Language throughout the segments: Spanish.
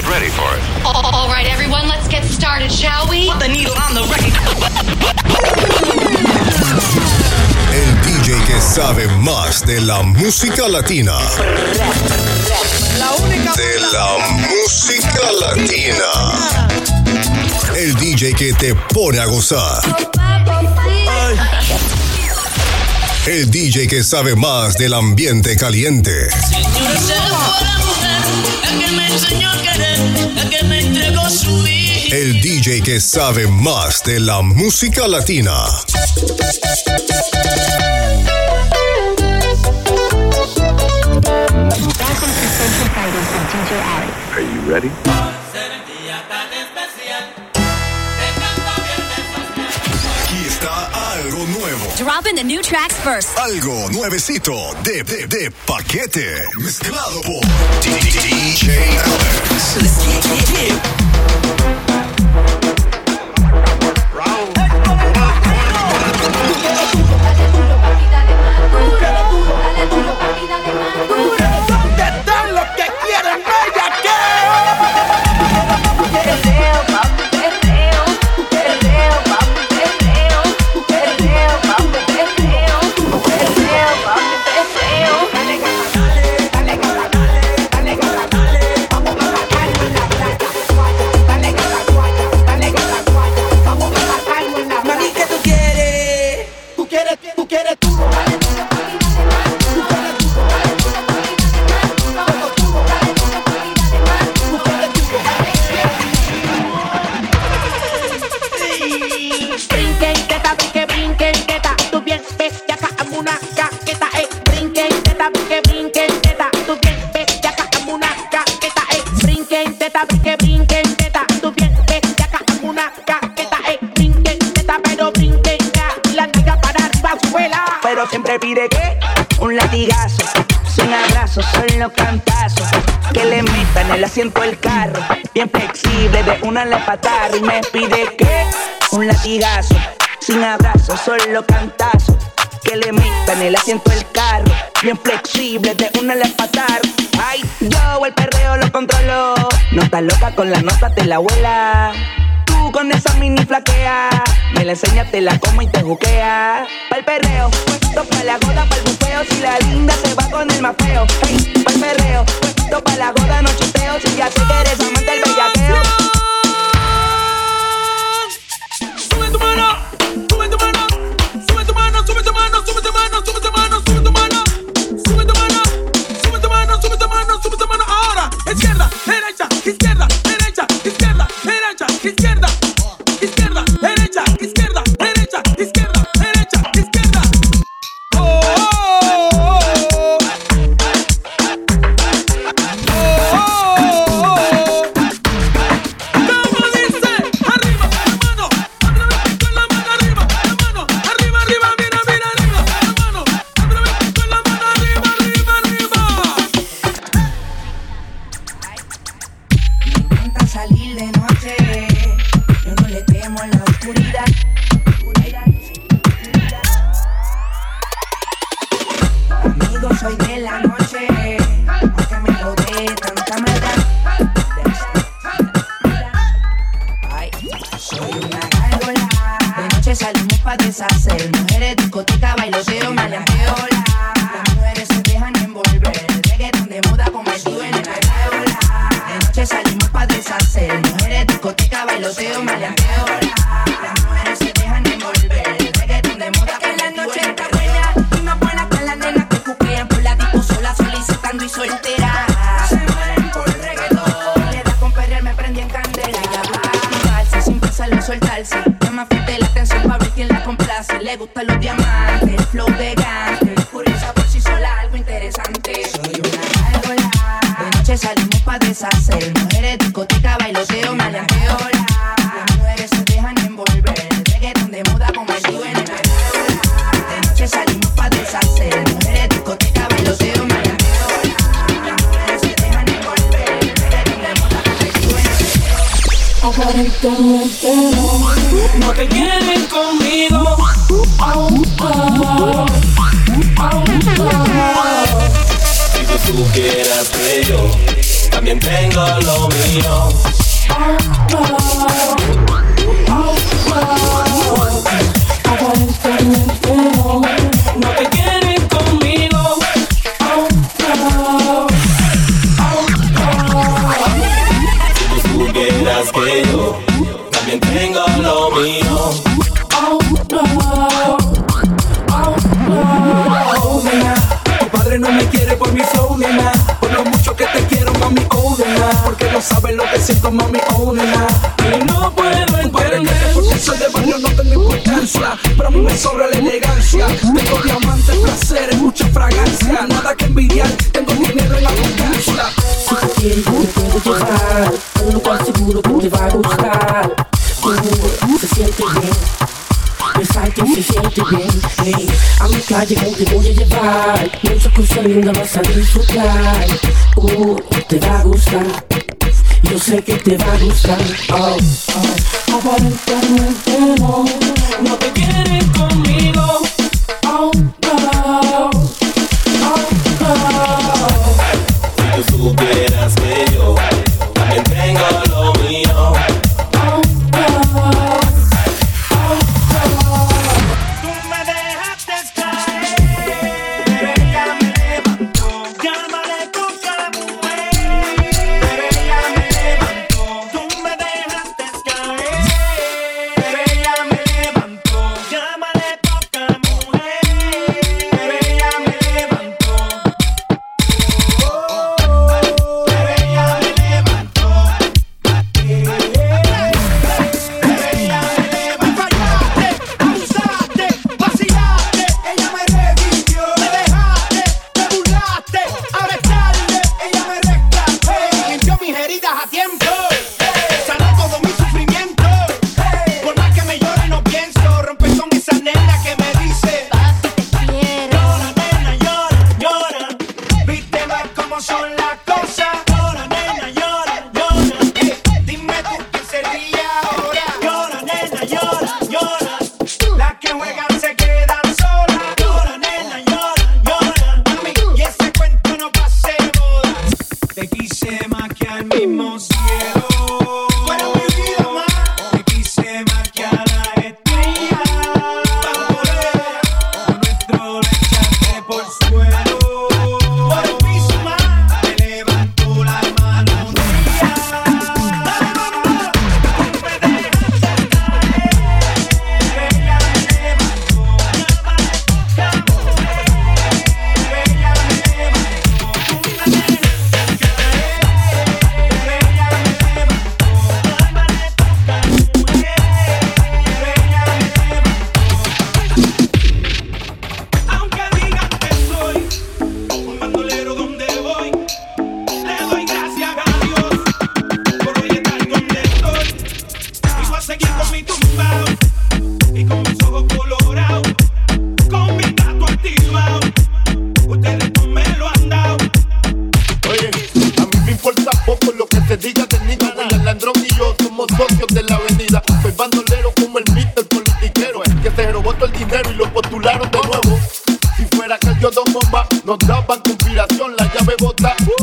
Get ready for it. All right, everyone, let's get started, shall we? Put the needle on the record. El DJ que sabe más de la música latina. La única. De la música latina. El DJ que te pone a gozar. El DJ que sabe más del ambiente caliente. El DJ que sabe más de la música latina. Are you ready? Dropping the new tracks first. Algo nuevecito de, de, de paquete. Mezclado por DJ Alex. Sin abrazo, solo cantazo. Que le metan el asiento del carro, bien flexible, de una le patar. Y me pide que un latigazo, sin abrazo, solo cantazo. Que le metan el asiento del carro, bien flexible, de una le patar. Ay, yo el perreo lo controlo. No estás loca con la nota, te la abuela. Tú con esa mini flaquea. Me la enseñas, te la como y te juquea. Pa'l perreo, puesto pa' la goda, pa'l bufeo. Si la linda se va con el más feo. Pa'l perreo, puesto pa' la goda, no chuteo. Si ya sé que eres amante del bellaqueo. Soltarse. Llama fuerte la atención para ver quién la complace. Le gustan los diamantes, el flow de gante. Curiosa por sí sola, algo interesante. Soy una gárgola. De noche salimos pa' deshacer. me on. No sabes lo que siento, mami, oh, nena. Y no puedo entender. Porque soy de barrio, no tengo importancia. Pero a mí me sobra la elegancia. Tengo diamantes, placeres, mucha fragancia. Nada que envidiar, tengo dinero en abundancia. Tú quieres, yo te puedo llevar a un lugar seguro que te va a gustar. Seguro, se siente bien. Besarte se siente bien. A mi calle yo te voy a llevar. Mucha cosa linda vas a disfrutar. Uh, te va a gustar. Yo sé que te va a gustar. Oh, oh. Aparentemente no, no te quieren conmigo. Oh,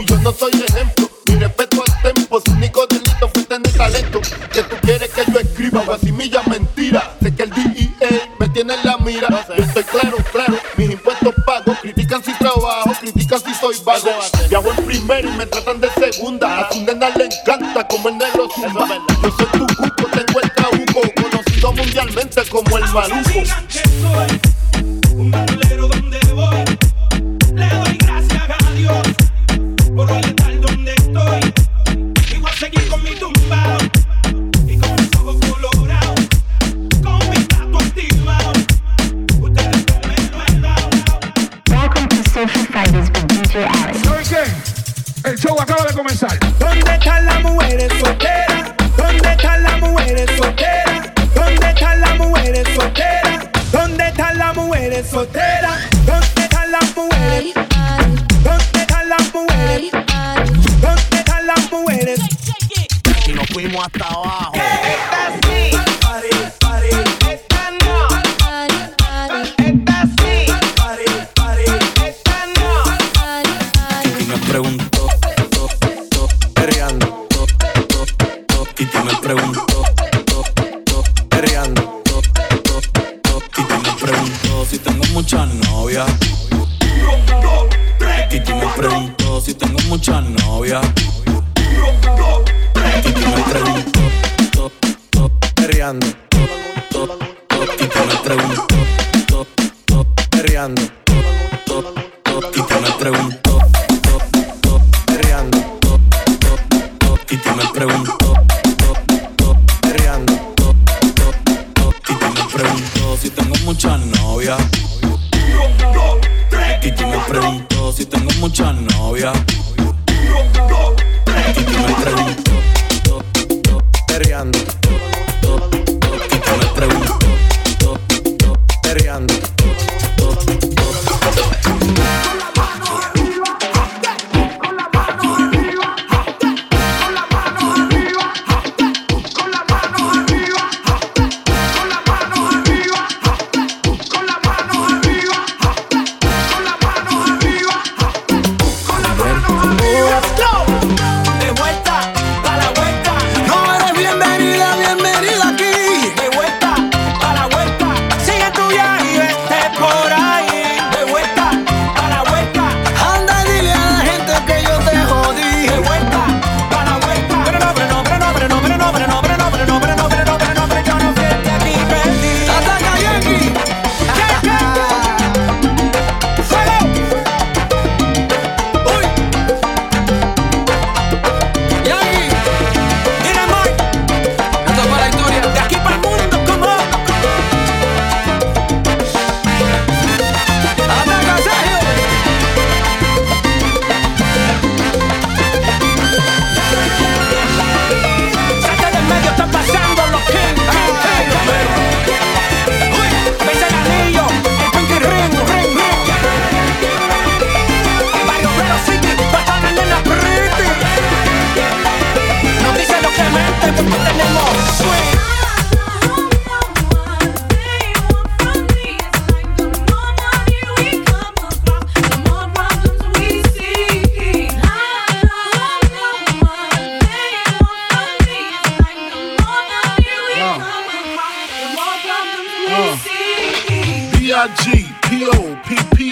Y yo no soy ejemplo. Mi respeto al tempo, su único delito fue tener talento. Que tú quieres que yo escriba guasimilla mentira. Sé que el DEA me tiene en la mira. Yo estoy claro, claro, mis impuestos pago. Critican si trabajo, critican si soy vago. Viajo en primera y me tratan de segunda. A su nena le encanta como el negro zumba. El show acaba de comenzar. ¿Dónde están las mujeres solteras? ¿Dónde están las mujeres solteras? ¿Dónde están las mujeres solteras? ¿Dónde están las mujeres solteras? pregunto si tengo muchas novias. Titi me preguntó, top, top, perreando. Titi me preguntó, top, top perreando.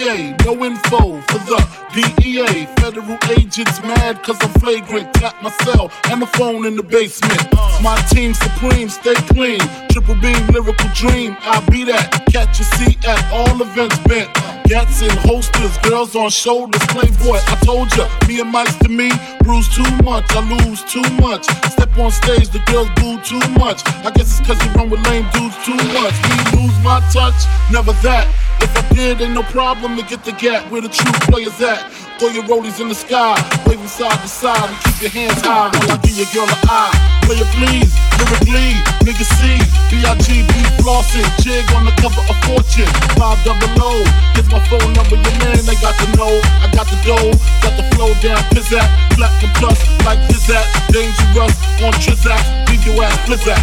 No info for the DEA. Federal agents mad cause I'm flagrant. Tap my cell and the phone in the basement. My team supreme, stay clean. Triple beam, lyrical dream. I'll be that. Catch a seat at all events bent. Gats in holsters, girls on shoulders. Playboy, I told ya, me and Mike's to me. Bruise too much, I lose too much. Step on stage, the girls boo too much. I guess it's cause you run with lame dudes too much. Me lose my touch, never that. If I did, ain't no problem to get the gap where the true players at. Throw your rollies in the sky, waving side to side, and keep your hands high. While I give your girl an eye. Play it please, lyrically, nigga C, B-I-G-B flossing, jig on the cover of Fortune, 5 double O. Here's my phone number, your man, they got to know. I got the dough, got the flow down, pizzazz, platinum plus, like Zizat, dangerous, on Trizak, leave your ass blizzard.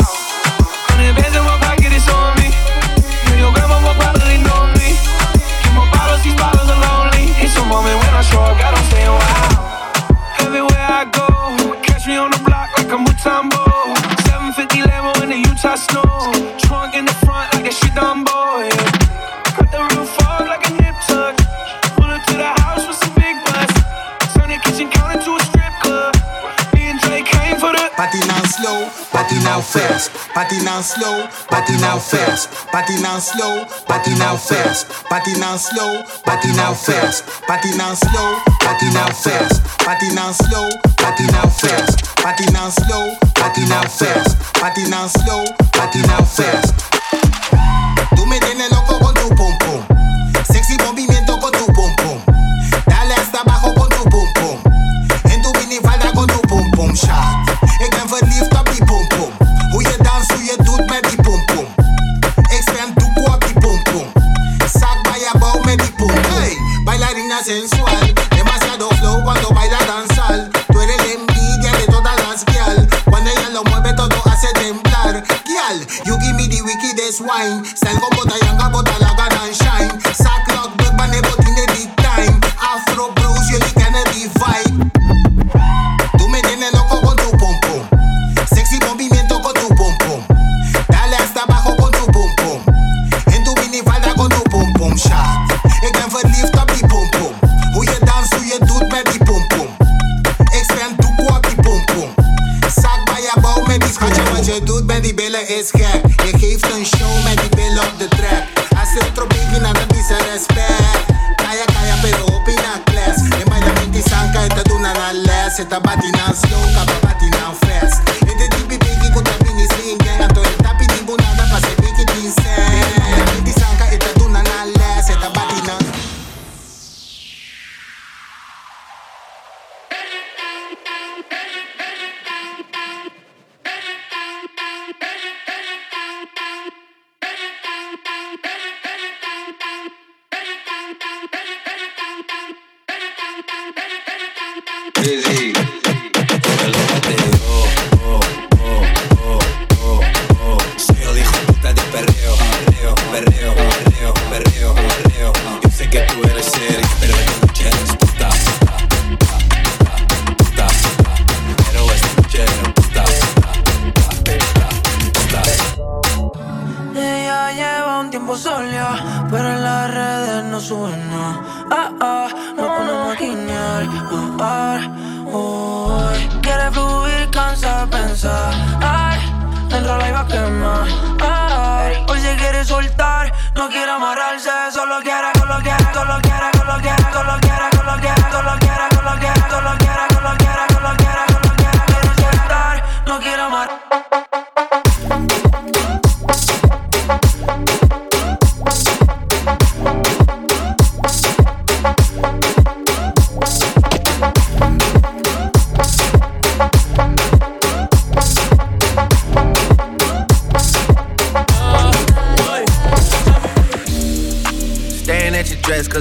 Slow, party now fast. Party now slow, party now fast. Party now slow, party now fast. Party now slow, party now fast. Party now slow, party now fast. Party now slow, party now fast. Party now slow, party now fast. Party now slow, party now fast. Tú me tienes wine. c'est ta patinasse.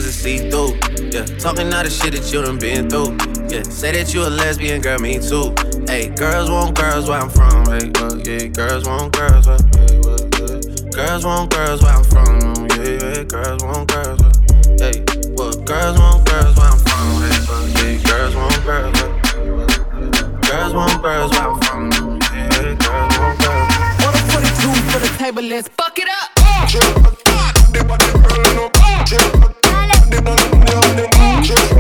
cause it's see through. Yeah, talking all the shit that you done been through. Yeah, say that you a lesbian, girl, me too. Hey, girls want girls where I'm from. Hey, uh, yeah, girls want girls where, hey, what, yeah. Girls want girls where I'm from. Yeah, yeah, girls want girls where, hey, what? Girls want girls where I'm from. Hey, uh, yeah, girls want girls where, hey. Girls want girls where I'm from. Yeah, girls want girls. Order for the for the table, let's fuck it up. Uh, yeah, True.